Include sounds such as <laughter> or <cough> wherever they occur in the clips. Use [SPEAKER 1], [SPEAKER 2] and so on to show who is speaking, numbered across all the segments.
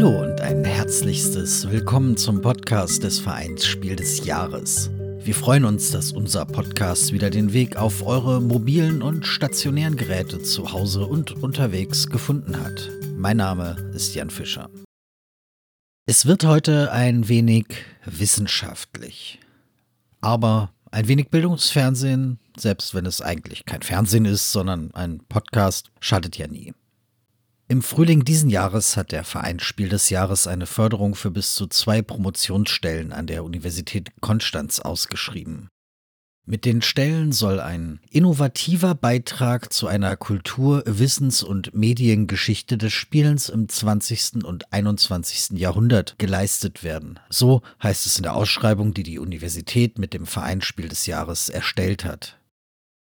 [SPEAKER 1] Hallo und ein herzlichstes Willkommen zum Podcast des Vereins Spiel des Jahres. Wir freuen uns, dass unser Podcast wieder den Weg auf eure mobilen und stationären Geräte zu Hause und unterwegs gefunden hat. Mein Name ist Jan Fischer. Es wird heute ein wenig wissenschaftlich, aber ein wenig Bildungsfernsehen, selbst wenn es eigentlich kein Fernsehen ist, sondern ein Podcast, schadet ja nie. Im Frühling diesen Jahres hat der Verein Spiel des Jahres eine Förderung für bis zu zwei Promotionsstellen an der Universität Konstanz ausgeschrieben. Mit den Stellen soll ein innovativer Beitrag zu einer Kultur-, Wissens- und Mediengeschichte des Spielens im 20. und 21. Jahrhundert geleistet werden. So heißt es in der Ausschreibung, die die Universität mit dem Verein Spiel des Jahres erstellt hat.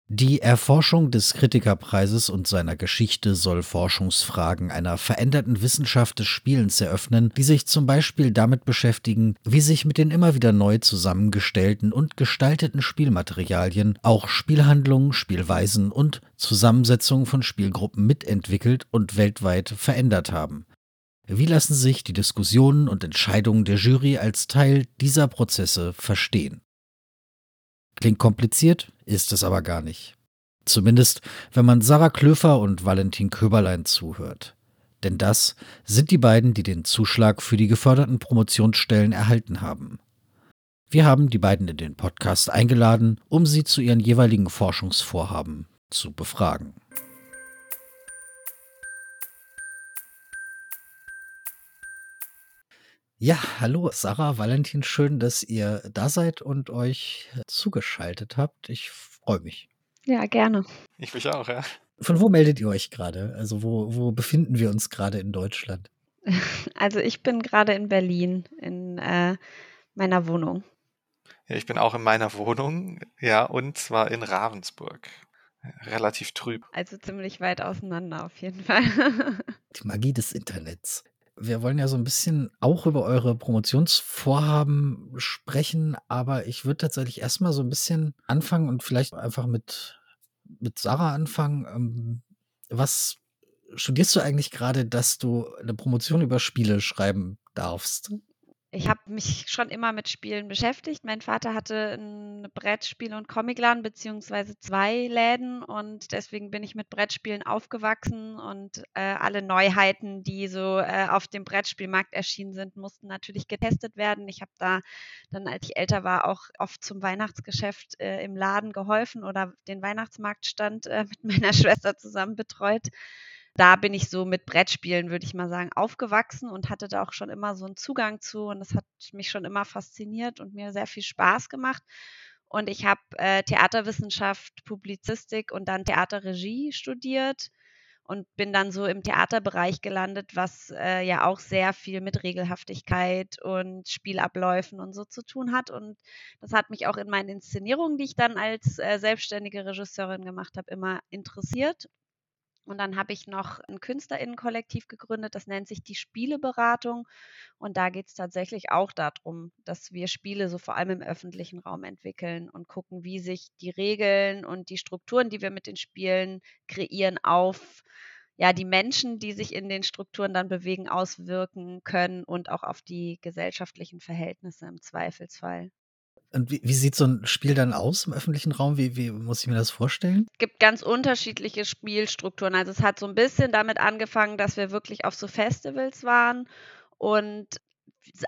[SPEAKER 1] Die Erforschung des Kritikerpreises und seiner Geschichte soll Forschungsfragen einer veränderten Wissenschaft des Spielens eröffnen, die sich zum Beispiel damit beschäftigen, wie sich mit den immer wieder neu zusammengestellten und gestalteten Spielmaterialien auch Spielhandlungen, Spielweisen und Zusammensetzungen von Spielgruppen mitentwickelt und weltweit verändert haben. Wie lassen sich die Diskussionen und Entscheidungen der Jury als Teil dieser Prozesse verstehen? Klingt kompliziert, ist es aber gar nicht. Zumindest, wenn man Sarah Klöfer und Valentin Köberlein zuhört. Denn das sind die beiden, die den Zuschlag für die geförderten Promotionsstellen erhalten haben. Wir haben die beiden in den Podcast eingeladen, um sie zu ihren jeweiligen Forschungsvorhaben zu befragen. Ja, hallo Sarah, Valentin, schön, dass ihr da seid und euch zugeschaltet habt. Ich freue mich.
[SPEAKER 2] Ja, gerne.
[SPEAKER 3] Ich mich auch, ja.
[SPEAKER 1] Von wo meldet ihr euch gerade? Also wo, wo befinden wir uns gerade in Deutschland? <laughs>
[SPEAKER 2] Also ich bin gerade in Berlin in äh, meiner Wohnung.
[SPEAKER 3] Ja, ich bin auch in meiner Wohnung, ja, und zwar in Ravensburg. Relativ trüb.
[SPEAKER 2] Also ziemlich weit auseinander auf jeden Fall. <laughs>
[SPEAKER 1] Die Magie des Internets wir wollen ja so ein bisschen auch über eure Promotionsvorhaben sprechen, aber ich würde tatsächlich erstmal so ein bisschen anfangen und vielleicht einfach mit, mit Sarah anfangen. Ähm, was studierst du eigentlich gerade, dass du eine Promotion über Spiele schreiben darfst?
[SPEAKER 2] Ich habe mich schon immer mit Spielen beschäftigt. Mein Vater hatte ein Brettspiel- und Comicladen beziehungsweise zwei Läden und deswegen bin ich mit Brettspielen aufgewachsen und äh, alle Neuheiten, die so äh, auf dem Brettspielmarkt erschienen sind, mussten natürlich getestet werden. Ich habe da dann, als ich älter war, auch oft zum Weihnachtsgeschäft äh, im Laden geholfen oder den Weihnachtsmarktstand äh, mit meiner <laughs> Schwester zusammen betreut da bin ich so mit Brettspielen, würde ich mal sagen, aufgewachsen und hatte da auch schon immer so einen Zugang zu und das hat mich schon immer fasziniert und mir sehr viel Spaß gemacht. Und ich habe äh, Theaterwissenschaft, Publizistik und dann Theaterregie studiert und bin dann so im Theaterbereich gelandet, was äh, ja auch sehr viel mit Regelhaftigkeit und Spielabläufen und so zu tun hat. Und das hat mich auch in meinen Inszenierungen, die ich dann als äh, selbstständige Regisseurin gemacht habe, immer interessiert. Und dann habe ich noch ein Künstlerinnenkollektiv gegründet, das nennt sich die Spieleberatung. Und da geht es tatsächlich auch darum, dass wir Spiele so vor allem im öffentlichen Raum entwickeln und gucken, wie sich die Regeln und die Strukturen, die wir mit den Spielen kreieren, auf ja, die Menschen, die sich in den Strukturen dann bewegen, auswirken können und auch auf die gesellschaftlichen Verhältnisse im Zweifelsfall.
[SPEAKER 1] Und wie, wie, sieht so ein Spiel dann aus im öffentlichen Raum? Wie, wie muss ich mir das vorstellen?
[SPEAKER 2] Es gibt ganz unterschiedliche Spielstrukturen. Also es hat so ein bisschen damit angefangen, dass wir wirklich auf so Festivals waren und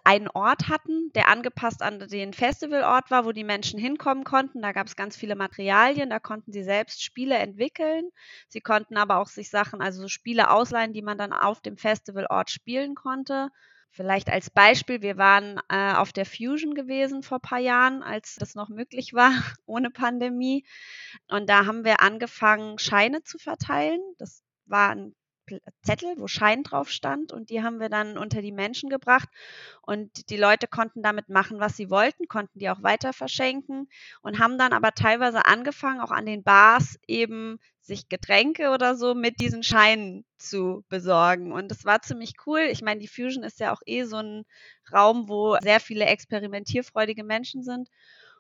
[SPEAKER 2] einen Ort hatten, der angepasst an den Festivalort war, wo die Menschen hinkommen konnten. Da gab es ganz viele Materialien, da konnten sie selbst Spiele entwickeln. Sie konnten aber auch sich Sachen, also Spiele ausleihen, die man dann auf dem Festivalort spielen konnte. Vielleicht als Beispiel, wir waren äh, auf der Fusion gewesen vor paar Jahren, als das noch möglich war, <laughs> ohne Pandemie. Und da haben wir angefangen, Scheine zu verteilen. Das war ein Zettel, wo Schein drauf stand und die haben wir dann unter die Menschen gebracht und die Leute konnten damit machen, was sie wollten, konnten die auch weiter verschenken und haben dann aber teilweise angefangen, auch an den Bars eben sich Getränke oder so mit diesen Scheinen zu besorgen. Und das war ziemlich cool. Ich meine, die Fusion ist ja auch eh so ein Raum, wo sehr viele experimentierfreudige Menschen sind.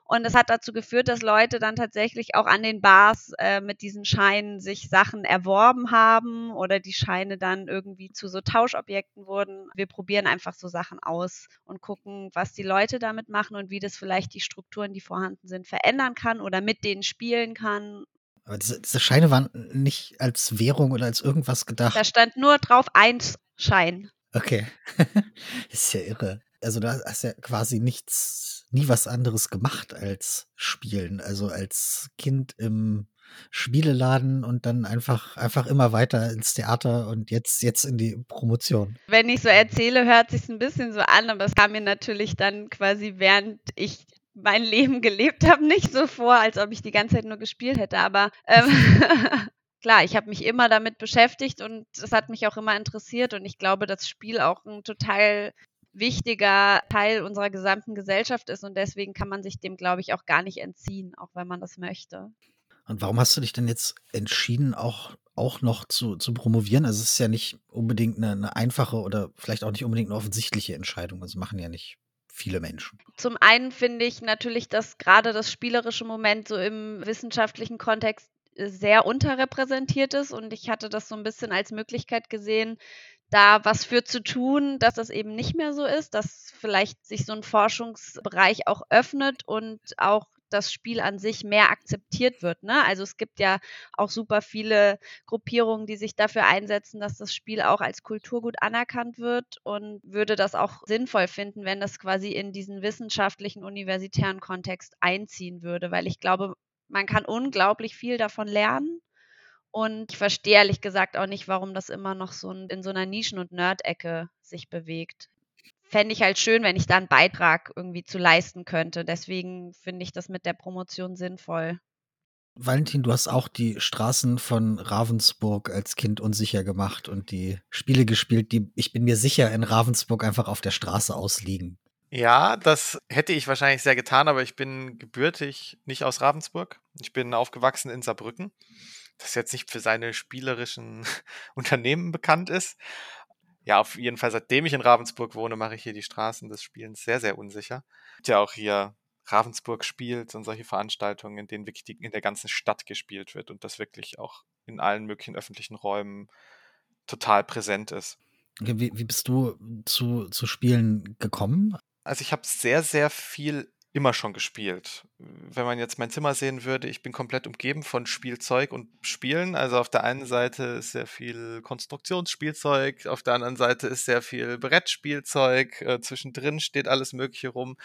[SPEAKER 2] Und das hat dazu geführt, dass Leute dann tatsächlich auch an den Bars äh, mit diesen Scheinen sich Sachen erworben haben oder die Scheine dann irgendwie zu so Tauschobjekten wurden. Wir probieren einfach so Sachen aus und gucken, was die Leute damit machen und wie das vielleicht die Strukturen, die vorhanden sind, verändern kann oder mit denen spielen kann.
[SPEAKER 1] Aber diese, diese Scheine waren nicht als Währung oder als irgendwas gedacht.
[SPEAKER 2] Da stand nur drauf eins Schein.
[SPEAKER 1] Okay. <laughs> ist ja irre. Also da hast du ja quasi nichts, nie was anderes gemacht als spielen. Also als Kind im Spieleladen und dann einfach, einfach immer weiter ins Theater und jetzt, jetzt in die Promotion.
[SPEAKER 2] Wenn ich so erzähle, hört sich ein bisschen so an, aber es kam mir natürlich dann quasi, während ich mein Leben gelebt habe, nicht so vor, als ob ich die ganze Zeit nur gespielt hätte. Aber ähm, <laughs> klar, ich habe mich immer damit beschäftigt und es hat mich auch immer interessiert und ich glaube, dass Spiel auch ein total wichtiger Teil unserer gesamten Gesellschaft ist und deswegen kann man sich dem, glaube ich, auch gar nicht entziehen, auch wenn man das möchte.
[SPEAKER 1] Und warum hast du dich denn jetzt entschieden, auch, auch noch zu, zu promovieren? Also es ist ja nicht unbedingt eine, eine einfache oder vielleicht auch nicht unbedingt eine offensichtliche Entscheidung. Also machen ja nicht viele Menschen.
[SPEAKER 2] Zum einen finde ich natürlich, dass gerade das spielerische Moment so im wissenschaftlichen Kontext sehr unterrepräsentiert ist und ich hatte das so ein bisschen als Möglichkeit gesehen, da was für zu tun, dass das eben nicht mehr so ist, dass vielleicht sich so ein Forschungsbereich auch öffnet und auch das Spiel an sich mehr akzeptiert wird. Ne? Also es gibt ja auch super viele Gruppierungen, die sich dafür einsetzen, dass das Spiel auch als Kulturgut anerkannt wird und würde das auch sinnvoll finden, wenn das quasi in diesen wissenschaftlichen, universitären Kontext einziehen würde, weil ich glaube, man kann unglaublich viel davon lernen. Und ich verstehe ehrlich gesagt auch nicht, warum das immer noch so in so einer Nischen- und Nerd-Ecke sich bewegt. Fände ich halt schön, wenn ich da einen Beitrag irgendwie zu leisten könnte. Deswegen finde ich das mit der Promotion sinnvoll.
[SPEAKER 1] Valentin, du hast auch die Straßen von Ravensburg als Kind unsicher gemacht und die Spiele gespielt, die, ich bin mir sicher, in Ravensburg einfach auf der Straße ausliegen.
[SPEAKER 3] Ja, das hätte ich wahrscheinlich sehr getan, aber ich bin gebürtig nicht aus Ravensburg. Ich bin aufgewachsen in Saarbrücken, das jetzt nicht für seine spielerischen <laughs> Unternehmen bekannt ist. Ja, auf jeden Fall, seitdem ich in Ravensburg wohne, mache ich hier die Straßen des Spielens sehr, sehr unsicher. Ja, auch hier Ravensburg spielt und solche Veranstaltungen, in denen wirklich die, in der ganzen Stadt gespielt wird und das wirklich auch in allen möglichen öffentlichen Räumen total präsent ist.
[SPEAKER 1] Wie, wie bist du zu, zu Spielen gekommen?
[SPEAKER 3] Also ich habe sehr, sehr viel immer schon gespielt. Wenn man jetzt mein Zimmer sehen würde, ich bin komplett umgeben von Spielzeug und Spielen. Also auf der einen Seite ist sehr viel Konstruktionsspielzeug, auf der anderen Seite ist sehr viel Brettspielzeug, äh, zwischendrin steht alles Mögliche rum.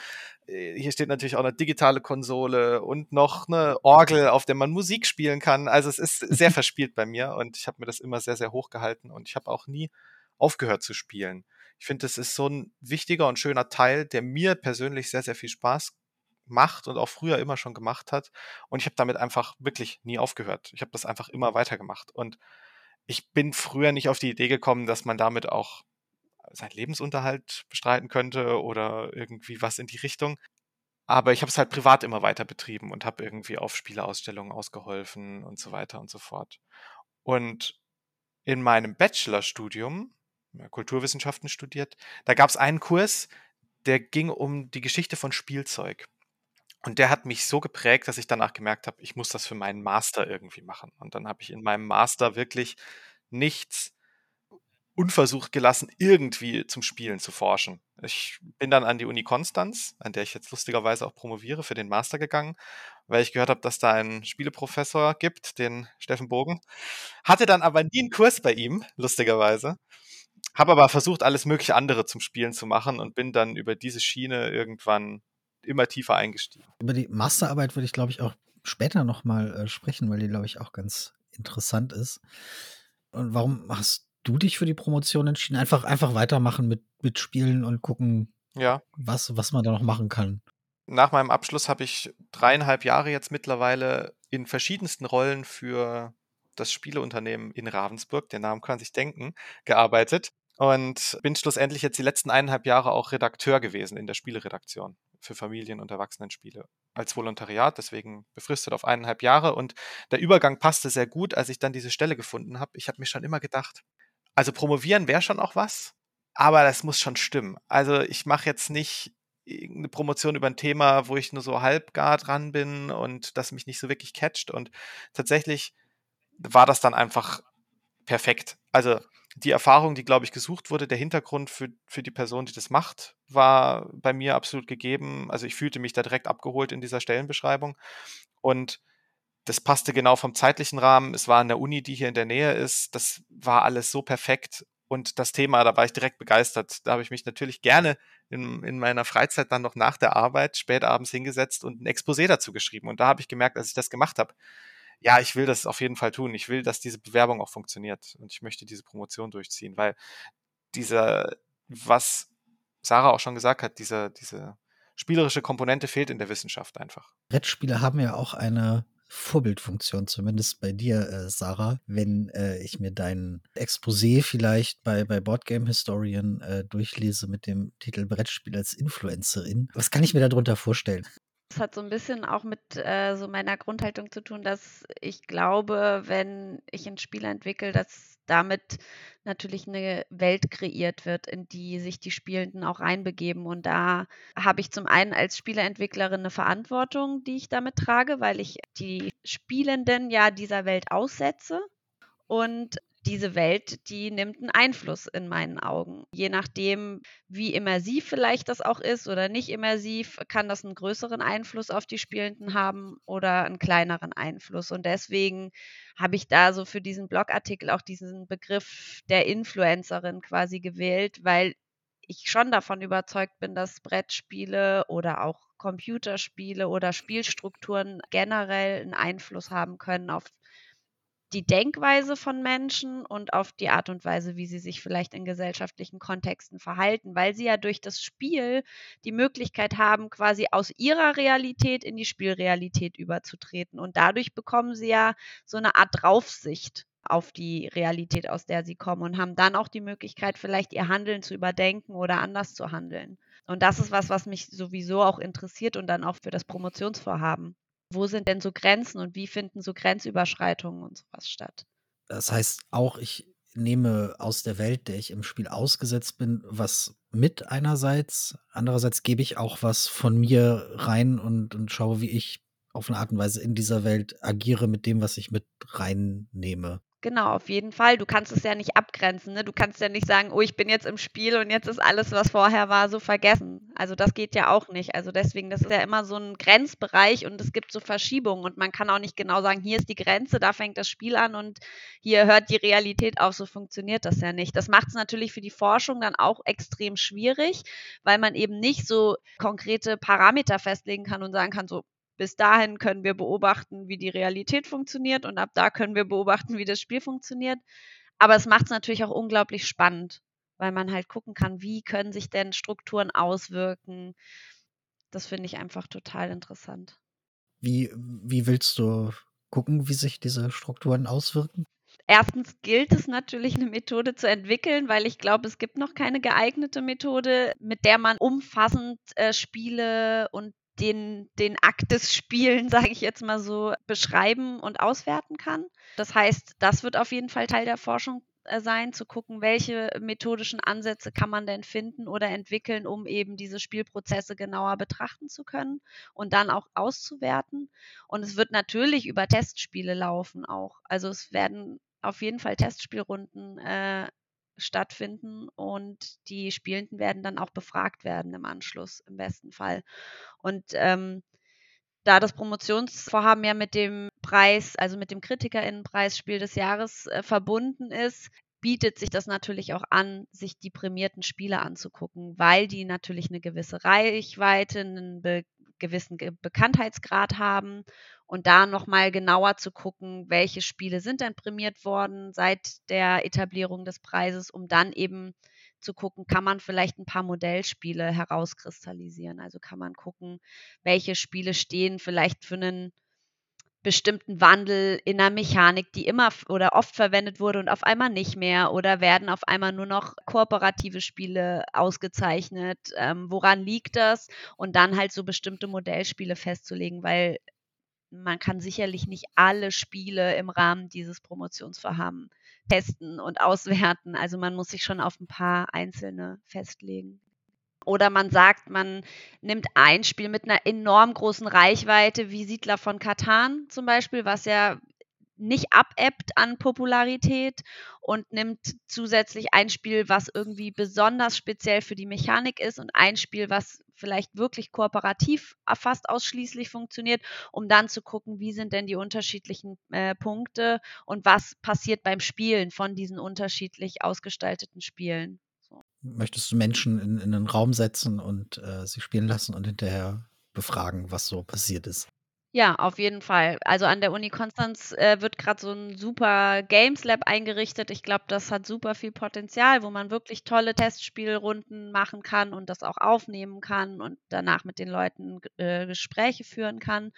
[SPEAKER 3] Äh, hier steht natürlich auch eine digitale Konsole und noch eine Orgel, auf der man Musik spielen kann. Also es ist <laughs> sehr verspielt bei mir und ich habe mir das immer sehr, sehr hoch gehalten und ich habe auch nie aufgehört zu spielen. Ich finde, das ist so ein wichtiger und schöner Teil, der mir persönlich sehr, sehr viel Spaß macht und auch früher immer schon gemacht hat. Und ich habe damit einfach wirklich nie aufgehört. Ich habe das einfach immer weitergemacht. Und ich bin früher nicht auf die Idee gekommen, dass man damit auch seinen Lebensunterhalt bestreiten könnte oder irgendwie was in die Richtung. Aber ich habe es halt privat immer weiter betrieben und habe irgendwie auf Spieleausstellungen ausgeholfen und so weiter und so fort. Und in meinem Bachelorstudium Kulturwissenschaften studiert. Da gab es einen Kurs, der ging um die Geschichte von Spielzeug. Und der hat mich so geprägt, dass ich danach gemerkt habe, ich muss das für meinen Master irgendwie machen. Und dann habe ich in meinem Master wirklich nichts unversucht gelassen, irgendwie zum Spielen zu forschen. Ich bin dann an die Uni Konstanz, an der ich jetzt lustigerweise auch promoviere, für den Master gegangen, weil ich gehört habe, dass da einen Spieleprofessor gibt, den Steffen Bogen. Hatte dann aber nie einen Kurs bei ihm, lustigerweise. Habe aber versucht, alles mögliche andere zum Spielen zu machen und bin dann über diese Schiene irgendwann immer tiefer eingestiegen.
[SPEAKER 1] Über die Masterarbeit würde ich, glaube ich, auch später nochmal äh, sprechen, weil die, glaube ich, auch ganz interessant ist. Und warum hast du dich für die Promotion entschieden? Einfach, einfach weitermachen mit, mit Spielen und gucken,
[SPEAKER 3] ja.
[SPEAKER 1] was, was man da noch machen kann.
[SPEAKER 3] Nach meinem Abschluss habe ich dreieinhalb Jahre jetzt mittlerweile in verschiedensten Rollen für das Spieleunternehmen in Ravensburg, den Namen kann sich denken, gearbeitet und bin schlussendlich jetzt die letzten eineinhalb Jahre auch Redakteur gewesen in der Spieleredaktion für Familien- und Erwachsenenspiele als Volontariat, deswegen befristet auf eineinhalb Jahre. Und der Übergang passte sehr gut, als ich dann diese Stelle gefunden habe. Ich habe mir schon immer gedacht, also promovieren wäre schon auch was, aber das muss schon stimmen. Also ich mache jetzt nicht eine Promotion über ein Thema, wo ich nur so halb gar dran bin und das mich nicht so wirklich catcht. Und tatsächlich war das dann einfach perfekt. Also die Erfahrung, die, glaube ich, gesucht wurde, der Hintergrund für, für die Person, die das macht, war bei mir absolut gegeben. Also ich fühlte mich da direkt abgeholt in dieser Stellenbeschreibung. Und das passte genau vom zeitlichen Rahmen. Es war an der Uni, die hier in der Nähe ist. Das war alles so perfekt. Und das Thema, da war ich direkt begeistert. Da habe ich mich natürlich gerne in, in meiner Freizeit dann noch nach der Arbeit spät abends hingesetzt und ein Exposé dazu geschrieben. Und da habe ich gemerkt, als ich das gemacht habe, ja, ich will das auf jeden Fall tun. Ich will, dass diese Bewerbung auch funktioniert und ich möchte diese Promotion durchziehen, weil dieser, was Sarah auch schon gesagt hat, diese, diese spielerische Komponente fehlt in der Wissenschaft einfach.
[SPEAKER 1] Brettspiele haben ja auch eine Vorbildfunktion, zumindest bei dir, äh, Sarah, wenn äh, ich mir dein Exposé vielleicht bei, bei Boardgame Historian äh, durchlese mit dem Titel Brettspiel als Influencerin. Was kann ich mir darunter vorstellen?
[SPEAKER 2] Das hat so ein bisschen auch mit äh, so meiner Grundhaltung zu tun, dass ich glaube, wenn ich ein Spiel entwickle, dass damit natürlich eine Welt kreiert wird, in die sich die Spielenden auch reinbegeben. Und da habe ich zum einen als Spieleentwicklerin eine Verantwortung, die ich damit trage, weil ich die Spielenden ja dieser Welt aussetze. Und diese Welt, die nimmt einen Einfluss in meinen Augen. Je nachdem, wie immersiv vielleicht das auch ist oder nicht immersiv, kann das einen größeren Einfluss auf die Spielenden haben oder einen kleineren Einfluss. Und deswegen habe ich da so für diesen Blogartikel auch diesen Begriff der Influencerin quasi gewählt, weil ich schon davon überzeugt bin, dass Brettspiele oder auch Computerspiele oder Spielstrukturen generell einen Einfluss haben können auf die Denkweise von Menschen und auf die Art und Weise, wie sie sich vielleicht in gesellschaftlichen Kontexten verhalten, weil sie ja durch das Spiel die Möglichkeit haben, quasi aus ihrer Realität in die Spielrealität überzutreten. Und dadurch bekommen sie ja so eine Art Draufsicht auf die Realität, aus der sie kommen und haben dann auch die Möglichkeit, vielleicht ihr Handeln zu überdenken oder anders zu handeln. Und das ist was, was mich sowieso auch interessiert und dann auch für das Promotionsvorhaben wo sind denn so Grenzen und wie finden so Grenzüberschreitungen und sowas statt?
[SPEAKER 1] Das heißt auch, ich nehme aus der Welt, der ich im Spiel ausgesetzt bin, was mit einerseits. Andererseits gebe ich auch was von mir rein und, und schaue, wie ich auf eine Art und Weise in dieser Welt agiere mit dem, was ich mit reinnehme.
[SPEAKER 2] Genau, auf jeden Fall. Du kannst es ja nicht abgrenzen. Ne? Du kannst ja nicht sagen, oh, ich bin jetzt im Spiel und jetzt ist alles, was vorher war, so vergessen. Also das geht ja auch nicht. Also deswegen, das ist ja immer so ein Grenzbereich und es gibt so Verschiebungen und man kann auch nicht genau sagen, hier ist die Grenze, da fängt das Spiel an und hier hört die Realität auf. So funktioniert das ja nicht. Das macht es natürlich für die Forschung dann auch extrem schwierig, weil man eben nicht so konkrete Parameter festlegen kann und sagen kann, so bis dahin können wir beobachten, wie die Realität funktioniert und ab da können wir beobachten, wie das Spiel funktioniert. Aber es macht es natürlich auch unglaublich spannend, weil man halt gucken kann, wie können sich denn Strukturen auswirken. Das finde ich einfach total interessant.
[SPEAKER 1] Wie, wie willst du gucken, wie sich diese Strukturen auswirken?
[SPEAKER 2] Erstens gilt es natürlich, eine Methode zu entwickeln, weil ich glaube, es gibt noch keine geeignete Methode, mit der man umfassend äh, Spiele und den, den Akt des Spielen, <laughs> sage ich jetzt mal so, beschreiben und auswerten kann. Das heißt, das wird auf jeden Fall Teil der Forschung äh, sein, zu gucken, welche methodischen Ansätze kann man denn finden oder entwickeln, um eben diese Spielprozesse genauer betrachten zu können und dann auch auszuwerten. Und es wird natürlich über Testspiele laufen auch. Also es werden auf jeden Fall Testspielrunden äh, stattfinden und die Spielenden werden dann auch befragt werden im Anschluss, im besten Fall. Und ähm, da das Promotionsvorhaben ja mit dem Preis, also mit dem Kritikerinnenpreis Spiel des Jahres äh, verbunden ist, bietet sich das natürlich auch an, sich die prämierten Spiele anzugucken, weil die natürlich eine gewisse Reichweite, einen be gewissen Bekanntheitsgrad haben und da nochmal genauer zu gucken, welche Spiele sind denn prämiert worden seit der Etablierung des Preises, um dann eben zu gucken, kann man vielleicht ein paar Modellspiele herauskristallisieren. Also kann man gucken, welche Spiele stehen vielleicht für einen bestimmten Wandel in der Mechanik, die immer oder oft verwendet wurde und auf einmal nicht mehr oder werden auf einmal nur noch kooperative Spiele ausgezeichnet. Ähm, woran liegt das? Und dann halt so bestimmte Modellspiele festzulegen, weil man kann sicherlich nicht alle Spiele im Rahmen dieses Promotionsvorhabens testen und auswerten. Also man muss sich schon auf ein paar einzelne festlegen. Oder man sagt, man nimmt ein Spiel mit einer enorm großen Reichweite, wie Siedler von Katan zum Beispiel, was ja nicht abebbt an Popularität und nimmt zusätzlich ein Spiel, was irgendwie besonders speziell für die Mechanik ist und ein Spiel, was vielleicht wirklich kooperativ fast ausschließlich funktioniert, um dann zu gucken, wie sind denn die unterschiedlichen äh, Punkte und was passiert beim Spielen von diesen unterschiedlich ausgestalteten Spielen
[SPEAKER 1] möchtest du Menschen in, in einen Raum setzen und äh, sie spielen lassen und hinterher befragen, was so passiert ist.
[SPEAKER 2] Ja, auf jeden Fall. Also an der Uni Konstanz äh, wird gerade so ein super Games Lab eingerichtet. Ich glaube, das hat super viel Potenzial, wo man wirklich tolle Testspielrunden machen kann und das auch aufnehmen kann und danach mit den Leuten äh, Gespräche führen kann.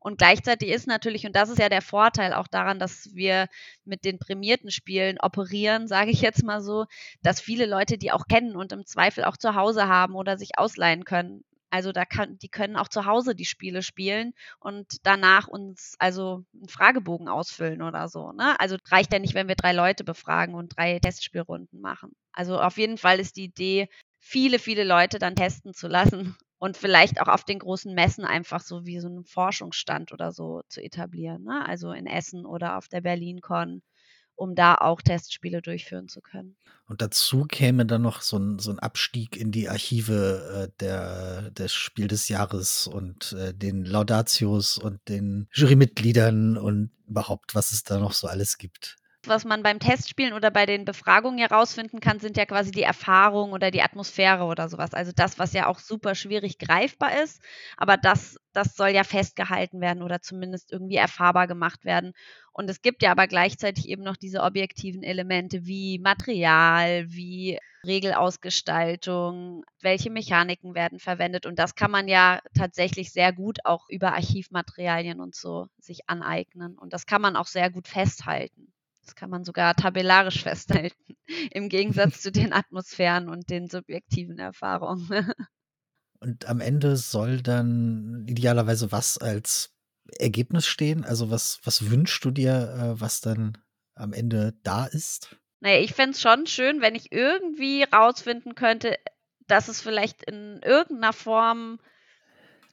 [SPEAKER 2] Und gleichzeitig ist natürlich, und das ist ja der Vorteil auch daran, dass wir mit den prämierten Spielen operieren, <laughs> sage ich jetzt mal so, dass viele Leute die auch kennen und im Zweifel auch zu Hause haben oder sich ausleihen können, also da kann, die können auch zu Hause die Spiele spielen und danach uns also einen Fragebogen ausfüllen oder so. Ne? Also reicht ja nicht, wenn wir drei Leute befragen und drei Testspielrunden machen. Also auf jeden Fall ist die Idee, viele, viele Leute dann testen zu lassen <laughs> und vielleicht auch auf den großen Messen einfach so wie so einen Forschungsstand oder so zu etablieren. Ne? Also in Essen oder auf der BerlinCon um da auch Testspiele durchführen zu können.
[SPEAKER 1] Und dazu käme dann noch so ein, so ein Abstieg in die Archive äh, der, des Spiel des Jahres und äh, den Laudatios und den Jurymitgliedern und überhaupt, was es da noch so alles gibt
[SPEAKER 2] was man beim Testspielen oder bei den Befragungen herausfinden kann, sind ja quasi die Erfahrungen oder die Atmosphäre oder sowas. Also das, was ja auch super schwierig greifbar ist, aber das, das soll ja festgehalten werden oder zumindest irgendwie erfahrbar gemacht werden. Und es gibt ja aber gleichzeitig eben noch diese objektiven Elemente wie Material, wie Regelausgestaltung, welche Mechaniken werden verwendet. Und das kann man ja tatsächlich sehr gut auch über Archivmaterialien und so sich aneignen. Und das kann man auch sehr gut festhalten. Das kann man sogar tabellarisch festhalten, <laughs> im Gegensatz <laughs> zu den Atmosphären und den subjektiven Erfahrungen. <laughs>
[SPEAKER 1] Und am Ende soll dann idealerweise was als Ergebnis stehen? Also was, was wünschst du dir, äh, was dann am Ende da ist?
[SPEAKER 2] Naja, ich fände es schon schön, wenn ich irgendwie rausfinden könnte, dass es vielleicht in irgendeiner Form,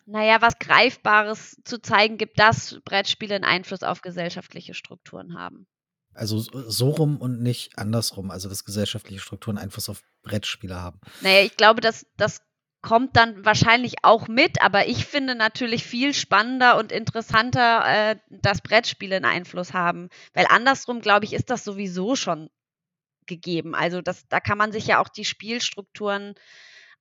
[SPEAKER 2] naja, was Greifbares zu zeigen gibt, dass Brettspiele einen Einfluss auf gesellschaftliche Strukturen haben.
[SPEAKER 1] Also so rum und nicht andersrum, also dass gesellschaftliche Strukturen Einfluss auf Brettspiele haben.
[SPEAKER 2] Naja, ich glaube, dass das kommt dann wahrscheinlich auch mit, aber ich finde natürlich viel spannender und interessanter, äh, dass Brettspiele einen Einfluss haben. Weil andersrum, glaube ich, ist das sowieso schon gegeben. Also das, da kann man sich ja auch die Spielstrukturen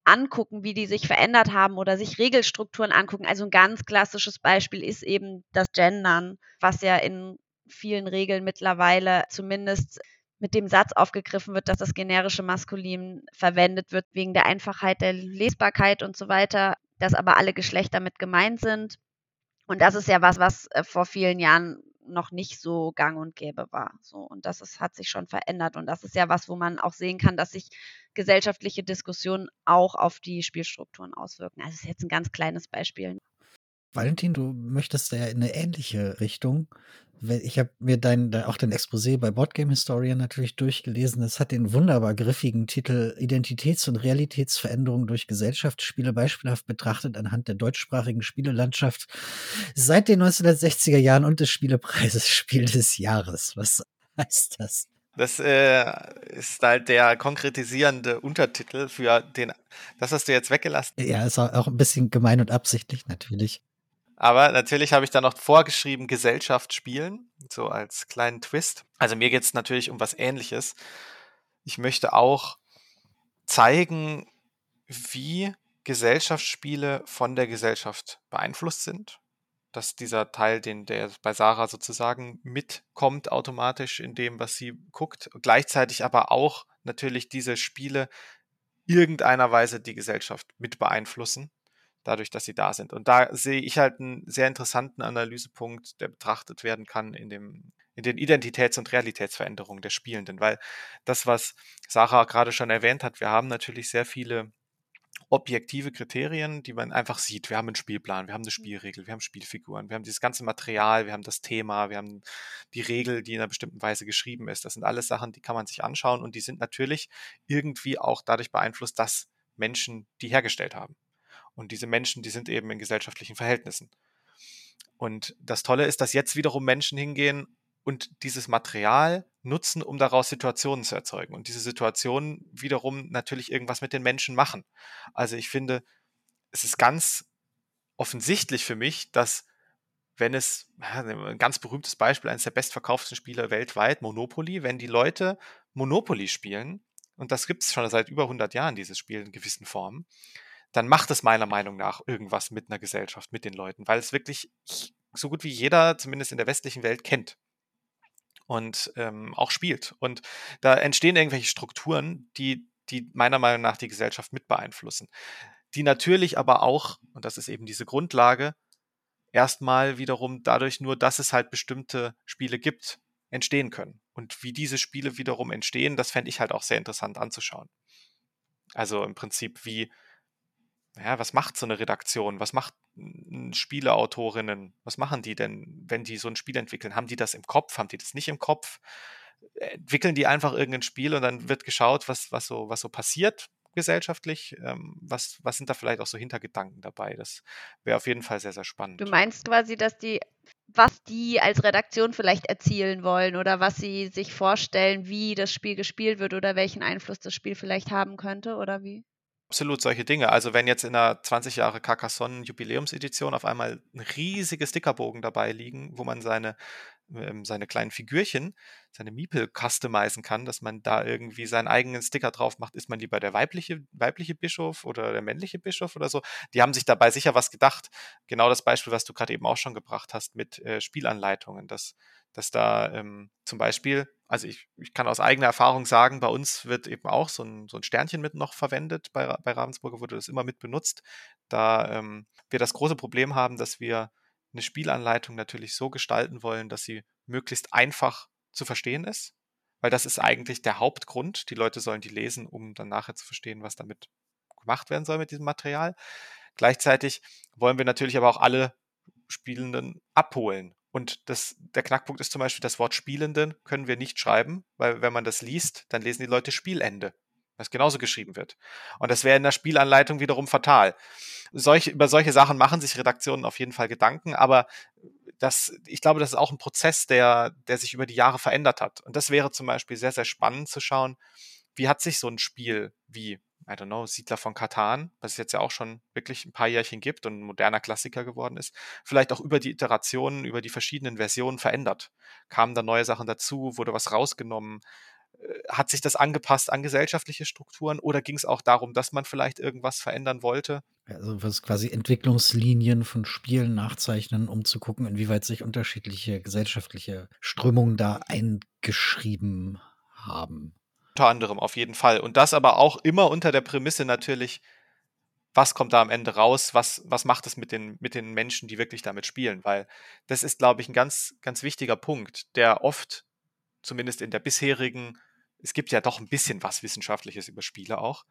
[SPEAKER 2] angucken, wie die sich verändert haben oder sich Regelstrukturen angucken. Also ein ganz klassisches Beispiel ist eben das Gendern, was ja in vielen Regeln mittlerweile zumindest mit dem Satz aufgegriffen wird, dass das generische Maskulin verwendet wird wegen der Einfachheit der Lesbarkeit und so weiter, dass aber alle Geschlechter mit gemeint sind. Und das ist ja was, was äh, vor vielen Jahren noch nicht so gang und gäbe war. So, und das ist, hat sich schon verändert. Und das ist ja was, wo man auch sehen kann, dass sich gesellschaftliche Diskussionen auch auf die Spielstrukturen auswirken. Also das ist jetzt ein ganz kleines Beispiel.
[SPEAKER 1] Valentin, du möchtest ja in eine ähnliche Richtung. Ich habe mir dein, auch dein Exposé bei Boardgame Historian natürlich durchgelesen. Es hat den wunderbar griffigen Titel Identitäts- und Realitätsveränderung durch Gesellschaftsspiele beispielhaft betrachtet anhand der deutschsprachigen Spielelandschaft seit den 1960er Jahren und des Spielepreises <laughs> Spiel des Jahres. Was heißt das?
[SPEAKER 3] Das äh, ist halt der konkretisierende Untertitel für den. Das hast du jetzt weggelassen.
[SPEAKER 1] Ja, ist auch ein bisschen gemein und absichtlich natürlich.
[SPEAKER 3] Aber natürlich habe ich da noch vorgeschrieben, Gesellschaft spielen, so als kleinen Twist. Also mir geht es natürlich um was ähnliches. Ich möchte auch zeigen, wie Gesellschaftsspiele von der Gesellschaft beeinflusst sind. Dass dieser Teil, den der bei Sarah sozusagen mitkommt automatisch in dem, was sie guckt, gleichzeitig aber auch natürlich diese Spiele irgendeiner Weise die Gesellschaft mit beeinflussen dadurch, dass sie da sind. Und da sehe ich halt einen sehr interessanten Analysepunkt, der betrachtet werden kann in dem in den Identitäts- und Realitätsveränderungen der Spielenden, weil das, was Sarah gerade schon erwähnt hat, wir haben natürlich sehr viele objektive Kriterien, die man einfach sieht. Wir haben einen Spielplan, wir haben eine mhm. Spielregel, wir haben Spielfiguren, wir haben dieses ganze Material, wir haben das Thema, wir haben die Regel, die in einer bestimmten Weise geschrieben ist. Das sind alles Sachen, die kann man sich anschauen und die sind natürlich irgendwie auch dadurch beeinflusst, dass Menschen die hergestellt haben. Und diese Menschen, die sind eben in gesellschaftlichen Verhältnissen. Und das Tolle ist, dass jetzt wiederum Menschen hingehen und dieses Material nutzen, um daraus Situationen zu erzeugen. Und diese Situationen wiederum natürlich irgendwas mit den Menschen machen. Also ich finde, es ist ganz offensichtlich für mich, dass wenn es, ein ganz berühmtes Beispiel, eines der bestverkauften Spiele weltweit, Monopoly, wenn die Leute Monopoly spielen, und das gibt es schon seit über 100 Jahren, dieses Spiel in gewissen Formen, dann macht es meiner Meinung nach irgendwas mit einer Gesellschaft, mit den Leuten, weil es wirklich so gut wie jeder, zumindest in der westlichen Welt, kennt und ähm, auch spielt. Und da entstehen irgendwelche Strukturen, die, die meiner Meinung nach die Gesellschaft mit beeinflussen. Die natürlich aber auch, und das ist eben diese Grundlage, erstmal wiederum dadurch nur, dass es halt bestimmte Spiele gibt, entstehen können. Und wie diese Spiele wiederum entstehen, das fände ich halt auch sehr interessant anzuschauen. Also im Prinzip, wie, ja, was macht so eine Redaktion? Was macht Spieleautorinnen? Was machen die denn, wenn die so ein Spiel entwickeln? Haben die das im Kopf? Haben die das nicht im Kopf? Entwickeln die einfach irgendein Spiel und dann wird geschaut, was, was, so, was so passiert gesellschaftlich? Ähm, was, was sind da vielleicht auch so Hintergedanken dabei? Das wäre auf jeden Fall sehr, sehr spannend.
[SPEAKER 2] Du meinst quasi, dass die, was die als Redaktion vielleicht erzielen wollen oder was sie sich vorstellen, wie das Spiel gespielt wird oder welchen Einfluss das Spiel vielleicht haben könnte oder wie?
[SPEAKER 3] Absolut solche Dinge. Also wenn jetzt in einer 20 Jahre Carcassonne Jubiläumsedition auf einmal riesige Stickerbogen dabei liegen, wo man seine ähm, seine kleinen Figürchen, seine Miepel customizen kann, dass man da irgendwie seinen eigenen Sticker drauf macht. Ist man lieber der weibliche, weibliche Bischof oder der männliche Bischof oder so? Die haben sich dabei sicher was gedacht. Genau das Beispiel, was du gerade eben auch schon gebracht hast mit äh, Spielanleitungen, dass, dass da ähm, zum Beispiel, also ich, ich kann aus eigener Erfahrung sagen, bei uns wird eben auch so ein, so ein Sternchen mit noch verwendet. Bei, bei Ravensburger wurde das immer mit benutzt. Da ähm, wir das große Problem haben, dass wir eine Spielanleitung natürlich so gestalten wollen, dass sie möglichst einfach zu verstehen ist, weil das ist eigentlich der Hauptgrund. Die Leute sollen die lesen, um dann nachher zu verstehen, was damit gemacht werden soll mit diesem Material. Gleichzeitig wollen wir natürlich aber auch alle Spielenden abholen. Und das, der Knackpunkt ist zum Beispiel, das Wort Spielenden können wir nicht schreiben, weil wenn man das liest, dann lesen die Leute Spielende was genauso geschrieben wird. Und das wäre in der Spielanleitung wiederum fatal. Solche, über solche Sachen machen sich Redaktionen auf jeden Fall Gedanken, aber das, ich glaube, das ist auch ein Prozess, der, der sich über die Jahre verändert hat. Und das wäre zum Beispiel sehr, sehr spannend zu schauen, wie hat sich so ein Spiel wie, I don't know, Siedler von Katan, was es jetzt ja auch schon wirklich ein paar Jährchen gibt und ein moderner Klassiker geworden ist, vielleicht auch über die Iterationen, über die verschiedenen Versionen verändert. Kamen da neue Sachen dazu, wurde was rausgenommen, äh, hat sich das angepasst an gesellschaftliche Strukturen oder ging es auch darum, dass man vielleicht irgendwas verändern wollte?
[SPEAKER 1] Also was quasi Entwicklungslinien von Spielen nachzeichnen, um zu gucken, inwieweit sich unterschiedliche gesellschaftliche Strömungen da eingeschrieben haben.
[SPEAKER 3] Unter anderem auf jeden Fall. Und das aber auch immer unter der Prämisse natürlich, was kommt da am Ende raus, was, was macht es mit den, mit den Menschen, die wirklich damit spielen? Weil das ist, glaube ich, ein ganz, ganz wichtiger Punkt, der oft, zumindest in der bisherigen es gibt ja doch ein bisschen was Wissenschaftliches über Spiele auch.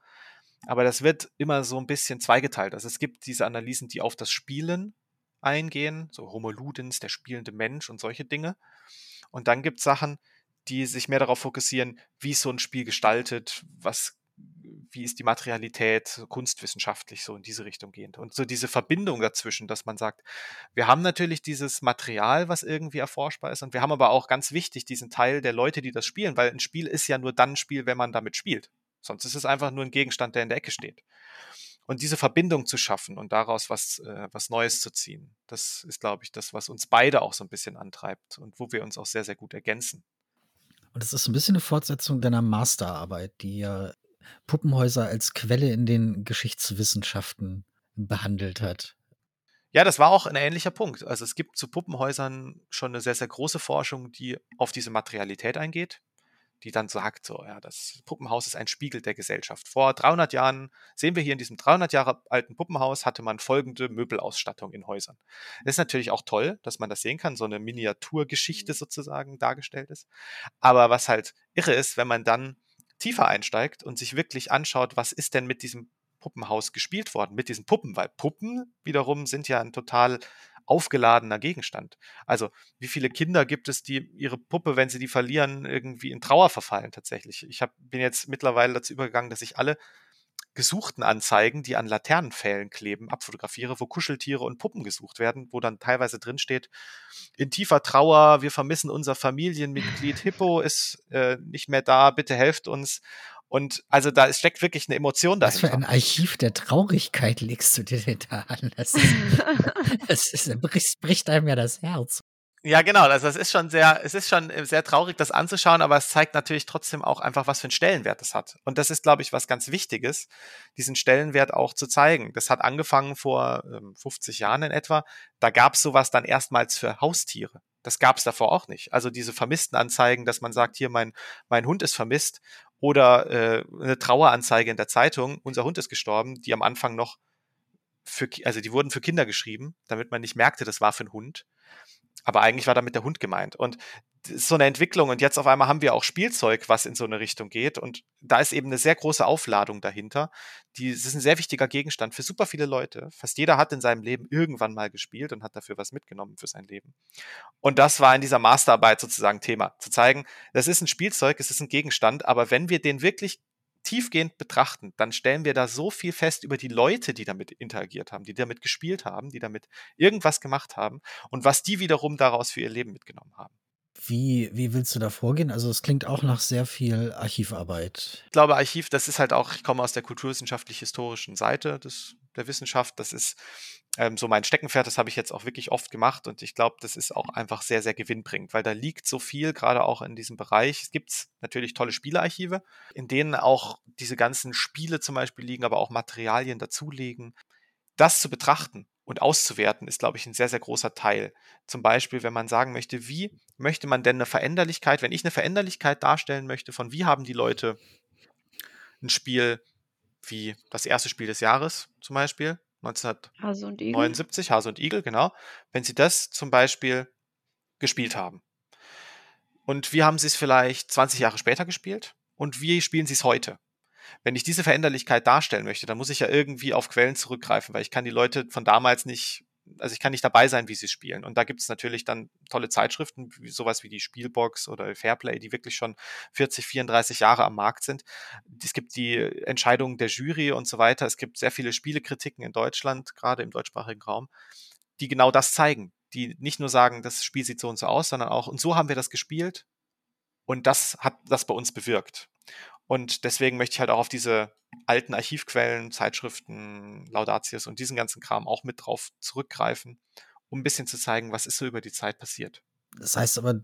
[SPEAKER 3] Aber das wird immer so ein bisschen zweigeteilt. Also es gibt diese Analysen, die auf das Spielen eingehen, so Homo Ludens, der spielende Mensch und solche Dinge. Und dann gibt es Sachen, die sich mehr darauf fokussieren, wie ist so ein Spiel gestaltet, was wie ist die Materialität kunstwissenschaftlich so in diese Richtung gehend. Und so diese Verbindung dazwischen, dass man sagt, wir haben natürlich dieses Material, was irgendwie erforschbar ist, und wir haben aber auch ganz wichtig diesen Teil der Leute, die das spielen, weil ein Spiel ist ja nur dann ein Spiel, wenn man damit spielt. Sonst ist es einfach nur ein Gegenstand, der in der Ecke steht. Und diese Verbindung zu schaffen und daraus was, äh, was Neues zu ziehen, das ist, glaube ich, das, was uns beide auch so ein bisschen antreibt und wo wir uns auch sehr, sehr gut ergänzen.
[SPEAKER 1] Und es ist ein bisschen eine Fortsetzung deiner Masterarbeit, die ja Puppenhäuser als Quelle in den Geschichtswissenschaften behandelt hat.
[SPEAKER 3] Ja, das war auch ein ähnlicher Punkt. Also es gibt zu Puppenhäusern schon eine sehr, sehr große Forschung, die auf diese Materialität eingeht, die dann sagt, so, ja, das Puppenhaus ist ein Spiegel der Gesellschaft. Vor 300 Jahren, sehen wir hier in diesem 300 Jahre alten Puppenhaus, hatte man folgende Möbelausstattung in Häusern. Das ist natürlich auch toll, dass man das sehen kann, so eine Miniaturgeschichte mhm. sozusagen dargestellt ist. Aber was halt irre ist, wenn man dann tiefer einsteigt und sich wirklich anschaut, was ist denn mit diesem Puppenhaus gespielt worden, mit diesen Puppen, weil Puppen wiederum sind ja ein total aufgeladener Gegenstand. Also wie viele Kinder gibt es, die ihre Puppe, wenn sie die verlieren, irgendwie in Trauer verfallen tatsächlich. Ich hab, bin jetzt mittlerweile dazu übergegangen, dass ich alle gesuchten Anzeigen, die an Laternenpfählen kleben, abfotografiere, wo Kuscheltiere und Puppen gesucht werden, wo dann teilweise drin steht, in tiefer Trauer, wir vermissen unser Familienmitglied, Hippo ist äh, nicht mehr da, bitte helft uns. Und also da steckt wirklich eine Emotion dahinter.
[SPEAKER 1] Was für ein Archiv der Traurigkeit legst du dir denn da an? Das, ist, <laughs> das ist, bricht, bricht einem ja das Herz.
[SPEAKER 3] Ja, genau. Also es ist schon sehr, es ist schon äh, sehr traurig, das anzuschauen, aber es zeigt natürlich trotzdem auch einfach, was für einen Stellenwert es hat. Und das ist, glaube ich, was ganz Wichtiges, diesen Stellenwert auch zu zeigen. Das hat angefangen vor ähm, 50 Jahren in etwa. Da gab es sowas dann erstmals für Haustiere. Das gab es davor auch nicht. Also diese vermissten Anzeigen, dass man sagt, hier mein, mein Hund ist vermisst oder äh, eine Traueranzeige in der Zeitung, unser Hund ist gestorben, die am Anfang noch für, also die wurden für Kinder geschrieben, damit man nicht merkte, das war für einen Hund aber eigentlich war damit der Hund gemeint. Und das ist so eine Entwicklung und jetzt auf einmal haben wir auch Spielzeug, was in so eine Richtung geht und da ist eben eine sehr große Aufladung dahinter. Die, das ist ein sehr wichtiger Gegenstand für super viele Leute. Fast jeder hat in seinem Leben irgendwann mal gespielt und hat dafür was mitgenommen für sein Leben. Und das war in dieser Masterarbeit sozusagen Thema, zu zeigen, das ist ein Spielzeug, es ist ein Gegenstand, aber wenn wir den wirklich tiefgehend betrachten, dann stellen wir da so viel fest über die Leute, die damit interagiert haben, die damit gespielt haben, die damit irgendwas gemacht haben und was die wiederum daraus für ihr Leben mitgenommen haben.
[SPEAKER 1] Wie, wie willst du da vorgehen? Also es klingt auch nach sehr viel Archivarbeit.
[SPEAKER 3] Ich glaube, Archiv, das ist halt auch, ich komme aus der kulturwissenschaftlich-historischen Seite des, der Wissenschaft. Das ist ähm, so mein Steckenpferd, das habe ich jetzt auch wirklich oft gemacht und ich glaube, das ist auch einfach sehr, sehr gewinnbringend, weil da liegt so viel, gerade auch in diesem Bereich. Es gibt natürlich tolle Spielearchive, in denen auch diese ganzen Spiele zum Beispiel liegen, aber auch Materialien dazulegen. Das zu betrachten und auszuwerten, ist, glaube ich, ein sehr, sehr großer Teil. Zum Beispiel, wenn man sagen möchte, wie möchte man denn eine Veränderlichkeit, wenn ich eine Veränderlichkeit darstellen möchte, von wie haben die Leute ein Spiel wie das erste Spiel des Jahres zum Beispiel 1979, Hase und Igel, genau. Wenn Sie das zum Beispiel gespielt haben. Und wie haben Sie es vielleicht 20 Jahre später gespielt? Und wie spielen Sie es heute? Wenn ich diese Veränderlichkeit darstellen möchte, dann muss ich ja irgendwie auf Quellen zurückgreifen, weil ich kann die Leute von damals nicht also ich kann nicht dabei sein, wie sie spielen. Und da gibt es natürlich dann tolle Zeitschriften, wie, sowas wie die Spielbox oder Fairplay, die wirklich schon 40, 34 Jahre am Markt sind. Es gibt die Entscheidungen der Jury und so weiter. Es gibt sehr viele Spielekritiken in Deutschland, gerade im deutschsprachigen Raum, die genau das zeigen. Die nicht nur sagen, das Spiel sieht so und so aus, sondern auch, und so haben wir das gespielt. Und das hat das bei uns bewirkt. Und deswegen möchte ich halt auch auf diese alten Archivquellen, Zeitschriften, Laudatius und diesen ganzen Kram auch mit drauf zurückgreifen, um ein bisschen zu zeigen, was ist so über die Zeit passiert.
[SPEAKER 1] Das heißt aber,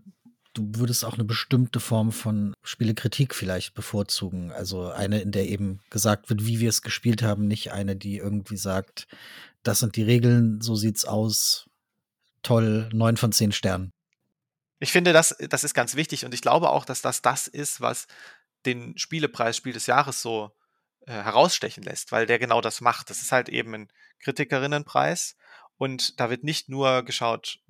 [SPEAKER 1] du würdest auch eine bestimmte Form von Spielekritik vielleicht bevorzugen. Also eine, in der eben gesagt wird, wie wir es gespielt haben, nicht eine, die irgendwie sagt, das sind die Regeln, so sieht's aus, toll, neun von zehn Sternen.
[SPEAKER 3] Ich finde, das, das ist ganz wichtig und ich glaube auch, dass das das ist, was den Spielepreis Spiel des Jahres so äh, herausstechen lässt, weil der genau das macht. Das ist halt eben ein Kritikerinnenpreis und da wird nicht nur geschaut,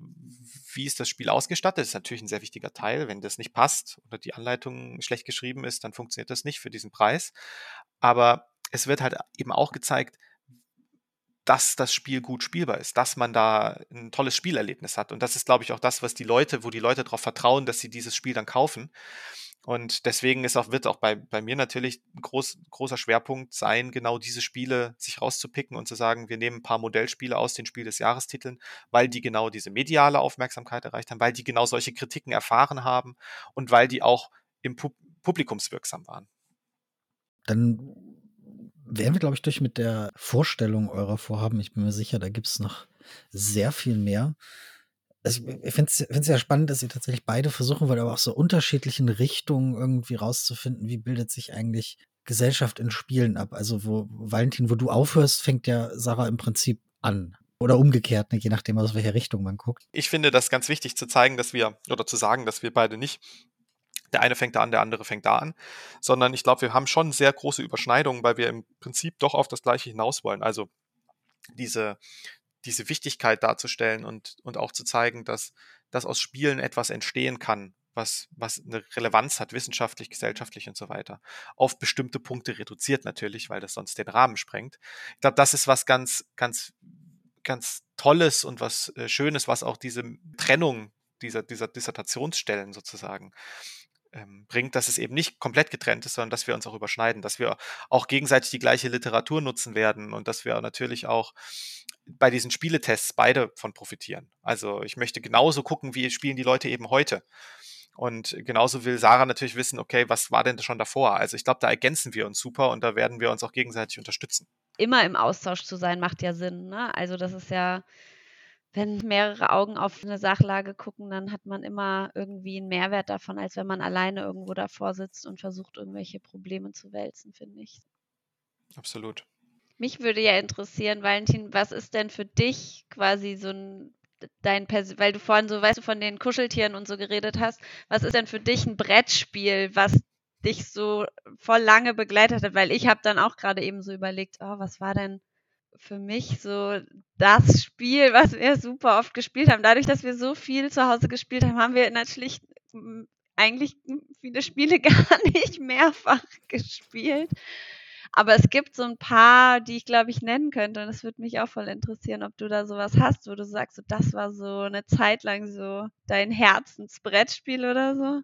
[SPEAKER 3] wie ist das Spiel ausgestattet, das ist natürlich ein sehr wichtiger Teil. Wenn das nicht passt oder die Anleitung schlecht geschrieben ist, dann funktioniert das nicht für diesen Preis. Aber es wird halt eben auch gezeigt, dass das Spiel gut spielbar ist, dass man da ein tolles Spielerlebnis hat. Und das ist, glaube ich, auch das, was die Leute, wo die Leute darauf vertrauen, dass sie dieses Spiel dann kaufen. Und deswegen ist auch, wird auch bei, bei mir natürlich ein groß, großer Schwerpunkt sein, genau diese Spiele sich rauszupicken und zu sagen, wir nehmen ein paar Modellspiele aus den Spiel des Jahrestiteln, weil die genau diese mediale Aufmerksamkeit erreicht haben, weil die genau solche Kritiken erfahren haben und weil die auch im Pub publikumswirksam waren.
[SPEAKER 1] Dann wären wir, glaube ich, durch mit der Vorstellung eurer Vorhaben. Ich bin mir sicher, da gibt es noch sehr viel mehr also ich finde es ja spannend, dass ihr tatsächlich beide versuchen wollt, aber auch so unterschiedlichen Richtungen irgendwie rauszufinden, wie bildet sich eigentlich Gesellschaft in Spielen ab. Also wo, Valentin, wo du aufhörst, fängt ja Sarah im Prinzip an. Oder umgekehrt, ne? je nachdem, aus welcher Richtung man guckt.
[SPEAKER 3] Ich finde das ganz wichtig zu zeigen, dass wir, oder zu sagen, dass wir beide nicht der eine fängt da an, der andere fängt da an, sondern ich glaube, wir haben schon sehr große Überschneidungen, weil wir im Prinzip doch auf das Gleiche hinaus wollen. Also diese, diese Wichtigkeit darzustellen und, und auch zu zeigen, dass, dass aus Spielen etwas entstehen kann, was, was eine Relevanz hat, wissenschaftlich, gesellschaftlich und so weiter. Auf bestimmte Punkte reduziert natürlich, weil das sonst den Rahmen sprengt. Ich glaube, das ist was ganz, ganz, ganz Tolles und was äh, Schönes, was auch diese Trennung dieser, dieser Dissertationsstellen sozusagen ähm, bringt, dass es eben nicht komplett getrennt ist, sondern dass wir uns auch überschneiden, dass wir auch gegenseitig die gleiche Literatur nutzen werden und dass wir natürlich auch bei diesen Spieletests beide von profitieren. Also ich möchte genauso gucken, wie spielen die Leute eben heute. Und genauso will Sarah natürlich wissen, okay, was war denn schon davor? Also ich glaube, da ergänzen wir uns super und da werden wir uns auch gegenseitig unterstützen.
[SPEAKER 2] Immer im Austausch zu sein, macht ja Sinn. Ne? Also das ist ja, wenn mehrere Augen auf eine Sachlage gucken, dann hat man immer irgendwie einen Mehrwert davon, als wenn man alleine irgendwo davor sitzt und versucht, irgendwelche Probleme zu wälzen, finde ich.
[SPEAKER 3] Absolut.
[SPEAKER 2] Mich würde ja interessieren, Valentin, was ist denn für dich quasi so ein dein Pers weil du vorhin so, weißt du, von den Kuscheltieren und so geredet hast, was ist denn für dich ein Brettspiel, was dich so voll lange begleitet hat? Weil ich habe dann auch gerade eben so überlegt, oh, was war denn für mich so das Spiel, was wir super oft gespielt haben. Dadurch, dass wir so viel zu Hause gespielt haben, haben wir natürlich eigentlich viele Spiele <laughs> gar nicht mehrfach gespielt. Aber es gibt so ein paar, die ich glaube ich nennen könnte. Und es würde mich auch voll interessieren, ob du da sowas hast, wo du sagst, so, das war so eine Zeit lang so dein Herzensbrettspiel oder so.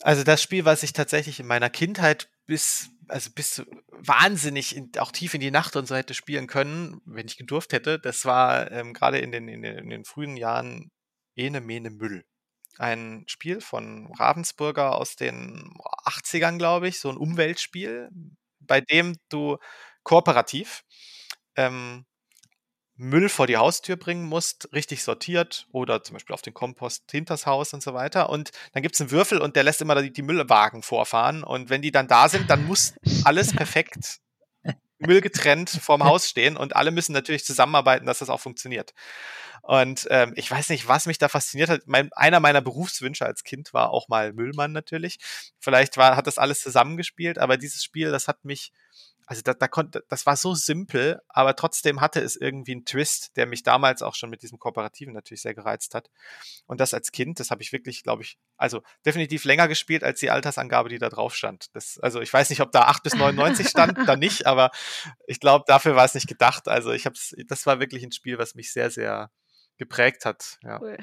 [SPEAKER 3] Also das Spiel, was ich tatsächlich in meiner Kindheit bis, also bis wahnsinnig in, auch tief in die Nacht und so hätte spielen können, wenn ich gedurft hätte, das war ähm, gerade in den, in, den, in den frühen Jahren Ene Mene Müll. Ein Spiel von Ravensburger aus den 80ern, glaube ich, so ein Umweltspiel bei dem du kooperativ ähm, Müll vor die Haustür bringen musst, richtig sortiert oder zum Beispiel auf den Kompost hinters Haus und so weiter. Und dann gibt es einen Würfel und der lässt immer die, die Müllwagen vorfahren. Und wenn die dann da sind, dann muss alles perfekt Müll getrennt vorm <laughs> Haus stehen und alle müssen natürlich zusammenarbeiten, dass das auch funktioniert. Und ähm, ich weiß nicht, was mich da fasziniert hat. Mein, einer meiner Berufswünsche als Kind war auch mal Müllmann natürlich. Vielleicht war, hat das alles zusammengespielt, aber dieses Spiel, das hat mich also da, da konnte, das war so simpel, aber trotzdem hatte es irgendwie einen Twist, der mich damals auch schon mit diesem Kooperativen natürlich sehr gereizt hat. Und das als Kind, das habe ich wirklich, glaube ich, also definitiv länger gespielt als die Altersangabe, die da drauf stand. Das, also ich weiß nicht, ob da 8 bis 99 stand, <laughs> da nicht, aber ich glaube, dafür war es nicht gedacht. Also ich habe das war wirklich ein Spiel, was mich sehr, sehr geprägt hat. Ja. Cool.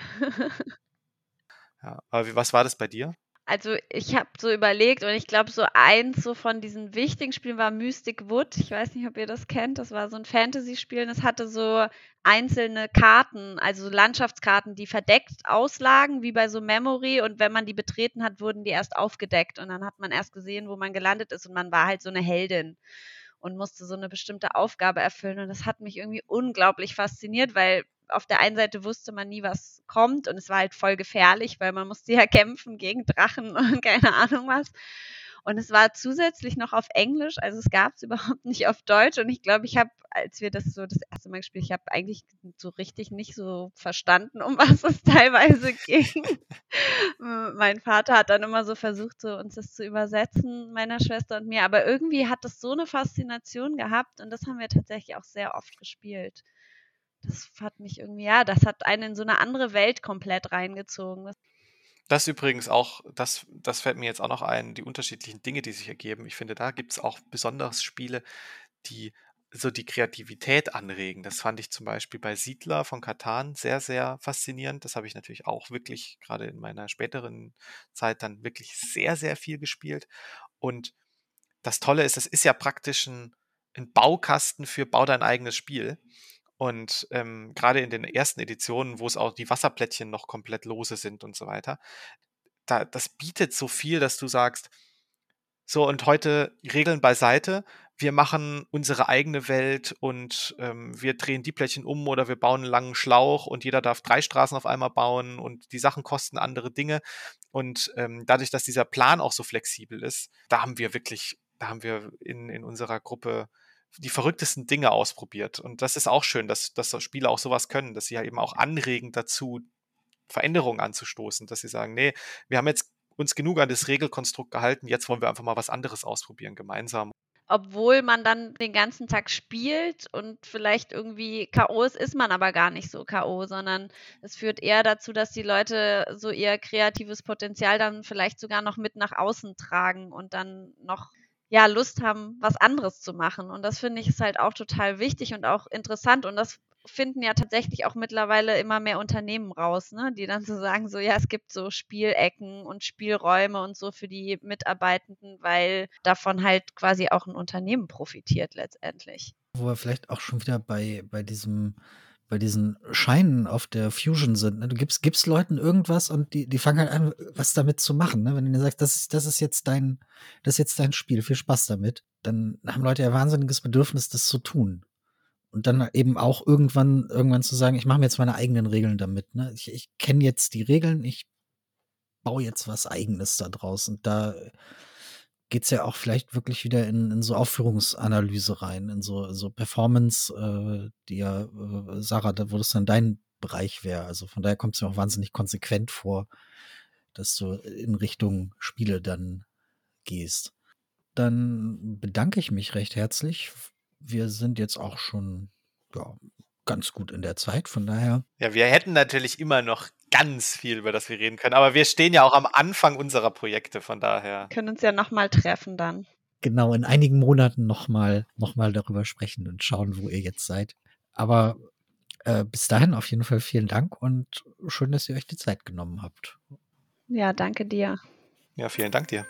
[SPEAKER 3] ja. Aber wie, was war das bei dir?
[SPEAKER 2] Also ich habe so überlegt und ich glaube, so eins so von diesen wichtigen Spielen war Mystic Wood. Ich weiß nicht, ob ihr das kennt. Das war so ein Fantasy-Spiel und es hatte so einzelne Karten, also Landschaftskarten, die verdeckt auslagen, wie bei so Memory. Und wenn man die betreten hat, wurden die erst aufgedeckt und dann hat man erst gesehen, wo man gelandet ist und man war halt so eine Heldin und musste so eine bestimmte Aufgabe erfüllen. Und das hat mich irgendwie unglaublich fasziniert, weil auf der einen Seite wusste man nie, was kommt und es war halt voll gefährlich, weil man musste ja <laughs> kämpfen gegen Drachen und keine Ahnung was. Und es war zusätzlich noch auf Englisch, also es gab es <laughs> überhaupt nicht auf Deutsch. Und ich glaube, ich habe, als wir das so das erste Mal gespielt, ich habe eigentlich so richtig nicht so verstanden, um <laughs> was es teilweise <laughs> ging. mein Vater hat dann immer so versucht, so uns das zu übersetzen, meiner Schwester und mir. Aber irgendwie hat das so eine Faszination gehabt und das haben wir tatsächlich auch sehr oft gespielt das hat mich irgendwie, ja, das hat einen in so eine andere Welt komplett reingezogen.
[SPEAKER 3] Das übrigens auch, das, das fällt mir jetzt auch noch ein, die unterschiedlichen Dinge, die sich ergeben. Ich finde, da gibt es auch besonders Spiele, die so die Kreativität anregen. Das fand ich zum Beispiel bei Siedler von Katan sehr, sehr faszinierend. Das habe ich natürlich auch wirklich gerade in meiner späteren Zeit dann wirklich sehr, sehr viel gespielt. Und das Tolle ist, es ist ja praktisch ein, ein Baukasten für Bau dein eigenes Spiel. Und ähm, gerade in den ersten Editionen, wo es auch die Wasserplättchen noch komplett lose sind und so weiter, da, das bietet so viel, dass du sagst, so und heute Regeln beiseite, wir machen unsere eigene Welt und ähm, wir drehen die Plättchen um oder wir bauen einen langen Schlauch und jeder darf drei Straßen auf einmal bauen und die Sachen kosten andere Dinge. Und ähm, dadurch, dass dieser Plan auch so flexibel ist, da haben wir wirklich, da haben wir in, in unserer Gruppe die verrücktesten Dinge ausprobiert. Und das ist auch schön, dass, dass Spieler auch sowas können, dass sie ja eben auch anregen dazu, Veränderungen anzustoßen, dass sie sagen, nee, wir haben jetzt uns genug an das Regelkonstrukt gehalten, jetzt wollen wir einfach mal was anderes ausprobieren, gemeinsam.
[SPEAKER 2] Obwohl man dann den ganzen Tag spielt und vielleicht irgendwie K.O. ist, ist man aber gar nicht so K.O., sondern es führt eher dazu, dass die Leute so ihr kreatives Potenzial dann vielleicht sogar noch mit nach außen tragen und dann noch ja, Lust haben, was anderes zu machen. Und das finde ich ist halt auch total wichtig und auch interessant. Und das finden ja tatsächlich auch mittlerweile immer mehr Unternehmen raus, ne? die dann so sagen, so ja, es gibt so Spielecken und Spielräume und so für die Mitarbeitenden, weil davon halt quasi auch ein Unternehmen profitiert letztendlich.
[SPEAKER 1] Wo wir vielleicht auch schon wieder bei, bei diesem bei diesen Scheinen auf der Fusion sind. Ne? Du gibst, gibst Leuten irgendwas und die, die fangen halt an, was damit zu machen. Ne? Wenn du sagst, das ist, das ist jetzt dein, das ist jetzt dein Spiel, viel Spaß damit, dann haben Leute ja wahnsinniges Bedürfnis, das zu tun. Und dann eben auch irgendwann, irgendwann zu sagen, ich mache mir jetzt meine eigenen Regeln damit. Ne? Ich, ich kenne jetzt die Regeln, ich baue jetzt was Eigenes da draus. Und da geht es ja auch vielleicht wirklich wieder in, in so Aufführungsanalyse rein, in so, so Performance, äh, die ja, äh, Sarah, da, wo das dann dein Bereich wäre. Also von daher kommt es mir auch wahnsinnig konsequent vor, dass du in Richtung Spiele dann gehst. Dann bedanke ich mich recht herzlich. Wir sind jetzt auch schon ja, ganz gut in der Zeit, von daher.
[SPEAKER 3] Ja, wir hätten natürlich immer noch ganz viel, über das wir reden können. Aber wir stehen ja auch am Anfang unserer Projekte, von daher.
[SPEAKER 2] Wir können uns ja nochmal treffen dann.
[SPEAKER 1] Genau, in einigen Monaten nochmal noch mal darüber sprechen und schauen, wo ihr jetzt seid. Aber äh, bis dahin auf jeden Fall vielen Dank und schön, dass ihr euch die Zeit genommen habt.
[SPEAKER 2] Ja, danke dir.
[SPEAKER 3] Ja, vielen Dank dir.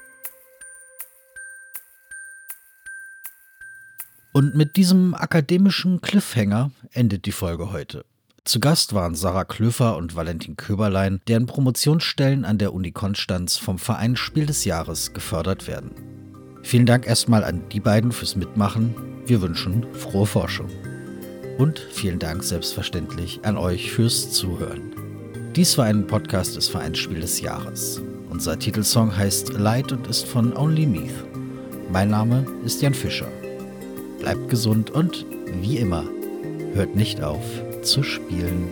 [SPEAKER 1] Und mit diesem akademischen Cliffhanger endet die Folge heute. Zu Gast waren Sarah Klöfer und Valentin Köberlein, deren Promotionsstellen an der Uni Konstanz vom Verein Spiel des Jahres gefördert werden. Vielen Dank erstmal an die beiden fürs Mitmachen. Wir wünschen frohe Forschung. Und vielen Dank selbstverständlich an euch fürs Zuhören. Dies war ein Podcast des Vereins Spiel des Jahres. Unser Titelsong heißt Light und ist von Only Meath. Mein Name ist Jan Fischer. Bleibt gesund und wie immer, hört nicht auf zu spielen.